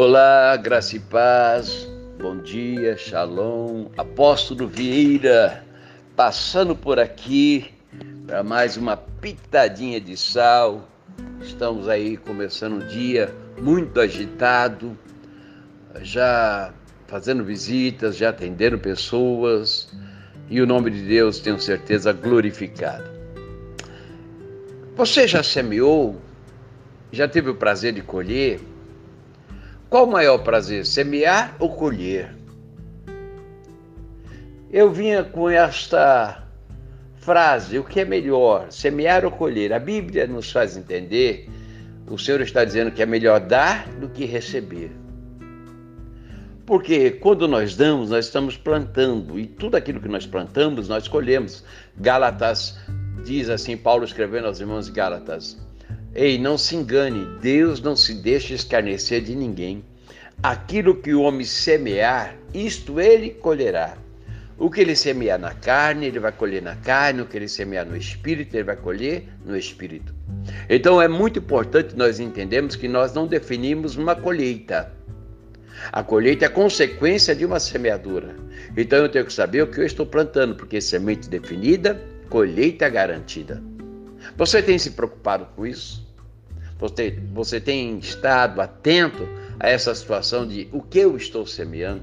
Olá, graça e paz, bom dia, shalom, apóstolo Vieira, passando por aqui para mais uma pitadinha de sal. Estamos aí começando o dia muito agitado, já fazendo visitas, já atendendo pessoas e o nome de Deus, tenho certeza, glorificado. Você já semeou? Já teve o prazer de colher? Qual o maior prazer, semear ou colher? Eu vinha com esta frase: o que é melhor, semear ou colher? A Bíblia nos faz entender, o Senhor está dizendo que é melhor dar do que receber. Porque quando nós damos, nós estamos plantando, e tudo aquilo que nós plantamos, nós colhemos. Gálatas diz assim, Paulo escrevendo aos irmãos de Gálatas: Ei, não se engane, Deus não se deixa escarnecer de ninguém. Aquilo que o homem semear, isto ele colherá. O que ele semear na carne, ele vai colher na carne, o que ele semear no espírito, ele vai colher no espírito. Então é muito importante nós entendermos que nós não definimos uma colheita. A colheita é consequência de uma semeadura. Então eu tenho que saber o que eu estou plantando, porque semente definida, colheita garantida. Você tem se preocupado com isso? Você, você tem estado atento a essa situação de o que eu estou semeando?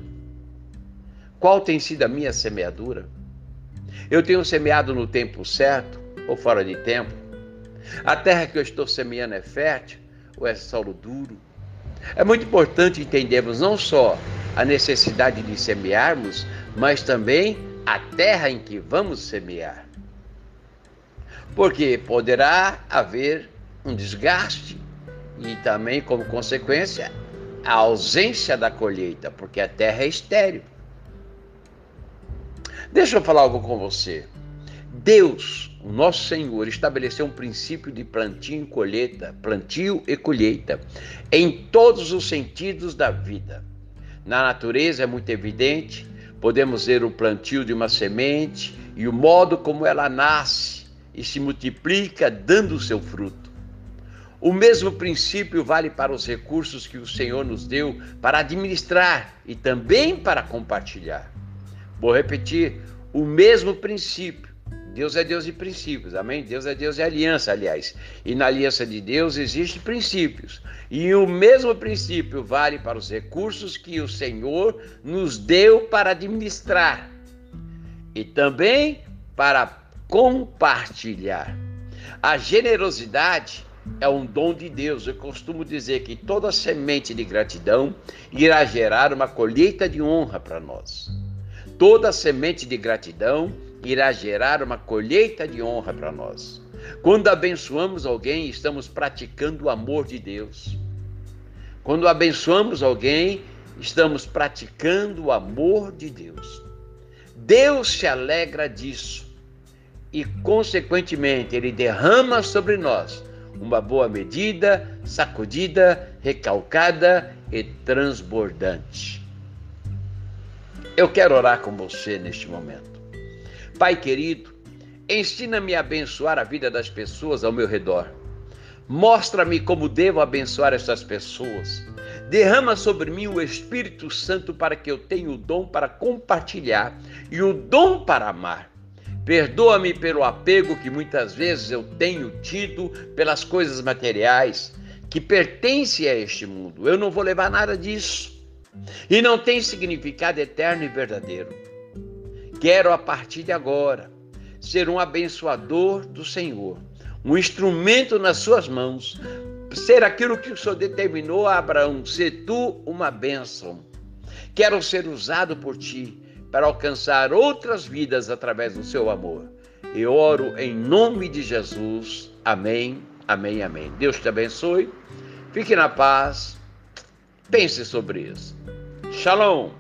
Qual tem sido a minha semeadura? Eu tenho semeado no tempo certo ou fora de tempo? A terra que eu estou semeando é fértil ou é solo duro? É muito importante entendermos não só a necessidade de semearmos, mas também a terra em que vamos semear porque poderá haver um desgaste e também, como consequência, a ausência da colheita, porque a terra é estéril. Deixa eu falar algo com você. Deus, o nosso Senhor, estabeleceu um princípio de plantio e colheita, plantio e colheita, em todos os sentidos da vida. Na natureza é muito evidente, podemos ver o plantio de uma semente e o modo como ela nasce e se multiplica dando o seu fruto. O mesmo princípio vale para os recursos que o Senhor nos deu para administrar e também para compartilhar. Vou repetir: o mesmo princípio. Deus é Deus de princípios, amém? Deus é Deus de aliança, aliás. E na aliança de Deus existem princípios. E o mesmo princípio vale para os recursos que o Senhor nos deu para administrar e também para compartilhar. A generosidade é um dom de Deus. Eu costumo dizer que toda semente de gratidão irá gerar uma colheita de honra para nós. Toda semente de gratidão irá gerar uma colheita de honra para nós. Quando abençoamos alguém, estamos praticando o amor de Deus. Quando abençoamos alguém, estamos praticando o amor de Deus. Deus se alegra disso e, consequentemente, ele derrama sobre nós uma boa medida, sacudida, recalcada e transbordante. Eu quero orar com você neste momento. Pai querido, ensina-me a abençoar a vida das pessoas ao meu redor. Mostra-me como devo abençoar essas pessoas. Derrama sobre mim o Espírito Santo para que eu tenha o dom para compartilhar e o dom para amar. Perdoa-me pelo apego que muitas vezes eu tenho tido pelas coisas materiais que pertencem a este mundo. Eu não vou levar nada disso. E não tem significado eterno e verdadeiro. Quero a partir de agora ser um abençoador do Senhor, um instrumento nas suas mãos, ser aquilo que o Senhor determinou a Abraão, ser tu uma bênção. Quero ser usado por ti para alcançar outras vidas através do seu amor. E oro em nome de Jesus. Amém, amém, amém. Deus te abençoe. Fique na paz. Pense sobre isso. Shalom.